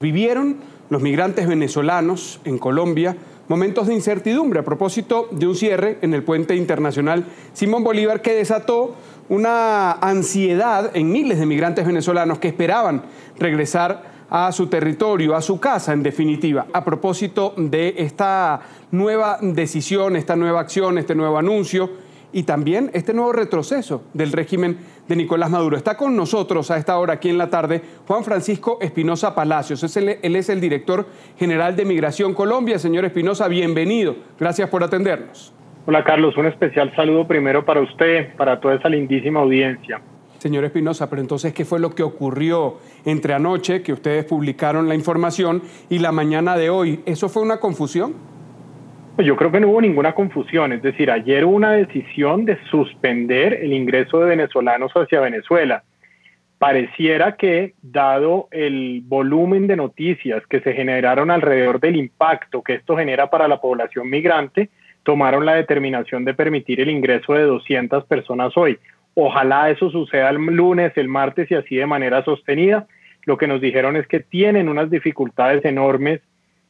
Vivieron los migrantes venezolanos en Colombia momentos de incertidumbre a propósito de un cierre en el puente internacional Simón Bolívar que desató una ansiedad en miles de migrantes venezolanos que esperaban regresar a su territorio, a su casa en definitiva, a propósito de esta nueva decisión, esta nueva acción, este nuevo anuncio y también este nuevo retroceso del régimen de Nicolás Maduro. Está con nosotros a esta hora aquí en la tarde Juan Francisco Espinosa Palacios. él es el director general de Migración Colombia. Señor Espinosa, bienvenido. Gracias por atendernos. Hola Carlos, un especial saludo primero para usted, para toda esa lindísima audiencia. Señor Espinosa, pero entonces, ¿qué fue lo que ocurrió entre anoche, que ustedes publicaron la información, y la mañana de hoy? ¿Eso fue una confusión? Pues yo creo que no hubo ninguna confusión, es decir, ayer hubo una decisión de suspender el ingreso de venezolanos hacia Venezuela. Pareciera que, dado el volumen de noticias que se generaron alrededor del impacto que esto genera para la población migrante, tomaron la determinación de permitir el ingreso de 200 personas hoy. Ojalá eso suceda el lunes, el martes y así de manera sostenida. Lo que nos dijeron es que tienen unas dificultades enormes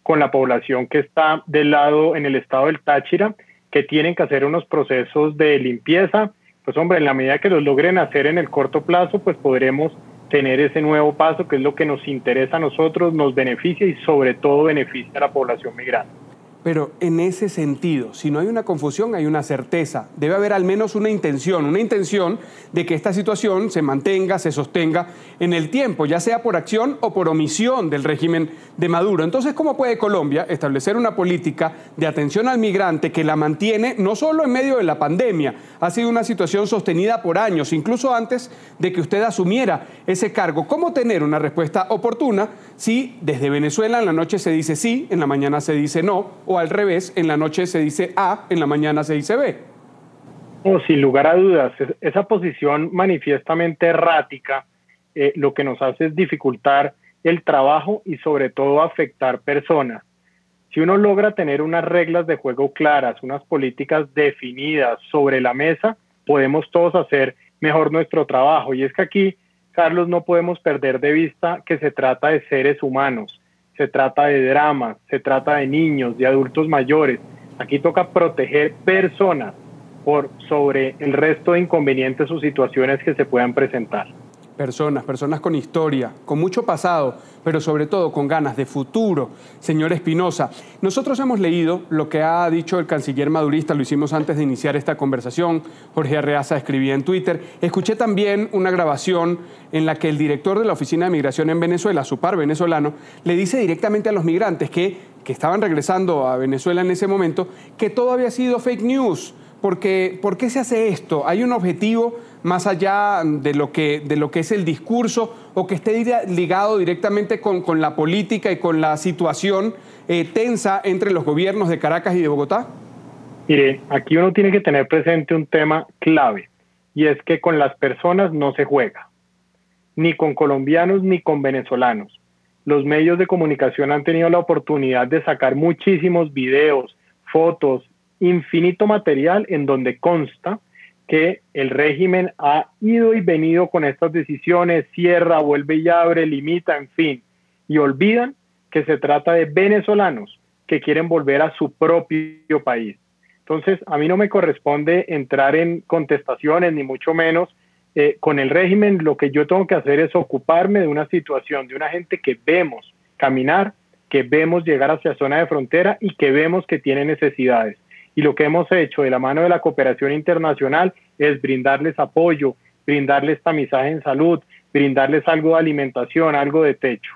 con la población que está del lado en el estado del Táchira, que tienen que hacer unos procesos de limpieza. Pues hombre, en la medida que los logren hacer en el corto plazo, pues podremos tener ese nuevo paso que es lo que nos interesa a nosotros, nos beneficia y sobre todo beneficia a la población migrante. Pero en ese sentido, si no hay una confusión, hay una certeza. Debe haber al menos una intención, una intención de que esta situación se mantenga, se sostenga en el tiempo, ya sea por acción o por omisión del régimen de Maduro. Entonces, ¿cómo puede Colombia establecer una política de atención al migrante que la mantiene no solo en medio de la pandemia? Ha sido una situación sostenida por años, incluso antes de que usted asumiera ese cargo. ¿Cómo tener una respuesta oportuna si desde Venezuela en la noche se dice sí, en la mañana se dice no? O al revés, en la noche se dice A, en la mañana se dice B. Oh, sin lugar a dudas, esa posición manifiestamente errática eh, lo que nos hace es dificultar el trabajo y sobre todo afectar personas. Si uno logra tener unas reglas de juego claras, unas políticas definidas sobre la mesa, podemos todos hacer mejor nuestro trabajo. Y es que aquí, Carlos, no podemos perder de vista que se trata de seres humanos se trata de dramas, se trata de niños, de adultos mayores. Aquí toca proteger personas por sobre el resto de inconvenientes o situaciones que se puedan presentar personas, personas con historia, con mucho pasado, pero sobre todo con ganas de futuro. Señor Espinosa, nosotros hemos leído lo que ha dicho el canciller madurista, lo hicimos antes de iniciar esta conversación, Jorge Arreaza escribía en Twitter. Escuché también una grabación en la que el director de la Oficina de Migración en Venezuela, su par venezolano, le dice directamente a los migrantes que, que estaban regresando a Venezuela en ese momento que todo había sido fake news porque, ¿por qué se hace esto? ¿Hay un objetivo más allá de lo que, de lo que es el discurso o que esté ligado directamente con, con la política y con la situación eh, tensa entre los gobiernos de Caracas y de Bogotá? Mire, aquí uno tiene que tener presente un tema clave y es que con las personas no se juega, ni con colombianos ni con venezolanos. Los medios de comunicación han tenido la oportunidad de sacar muchísimos videos, fotos, infinito material en donde consta que el régimen ha ido y venido con estas decisiones, cierra, vuelve y abre, limita, en fin, y olvidan que se trata de venezolanos que quieren volver a su propio país. Entonces, a mí no me corresponde entrar en contestaciones, ni mucho menos eh, con el régimen. Lo que yo tengo que hacer es ocuparme de una situación, de una gente que vemos caminar, que vemos llegar hacia zona de frontera y que vemos que tiene necesidades y lo que hemos hecho de la mano de la cooperación internacional es brindarles apoyo, brindarles tamizaje en salud, brindarles algo de alimentación, algo de techo.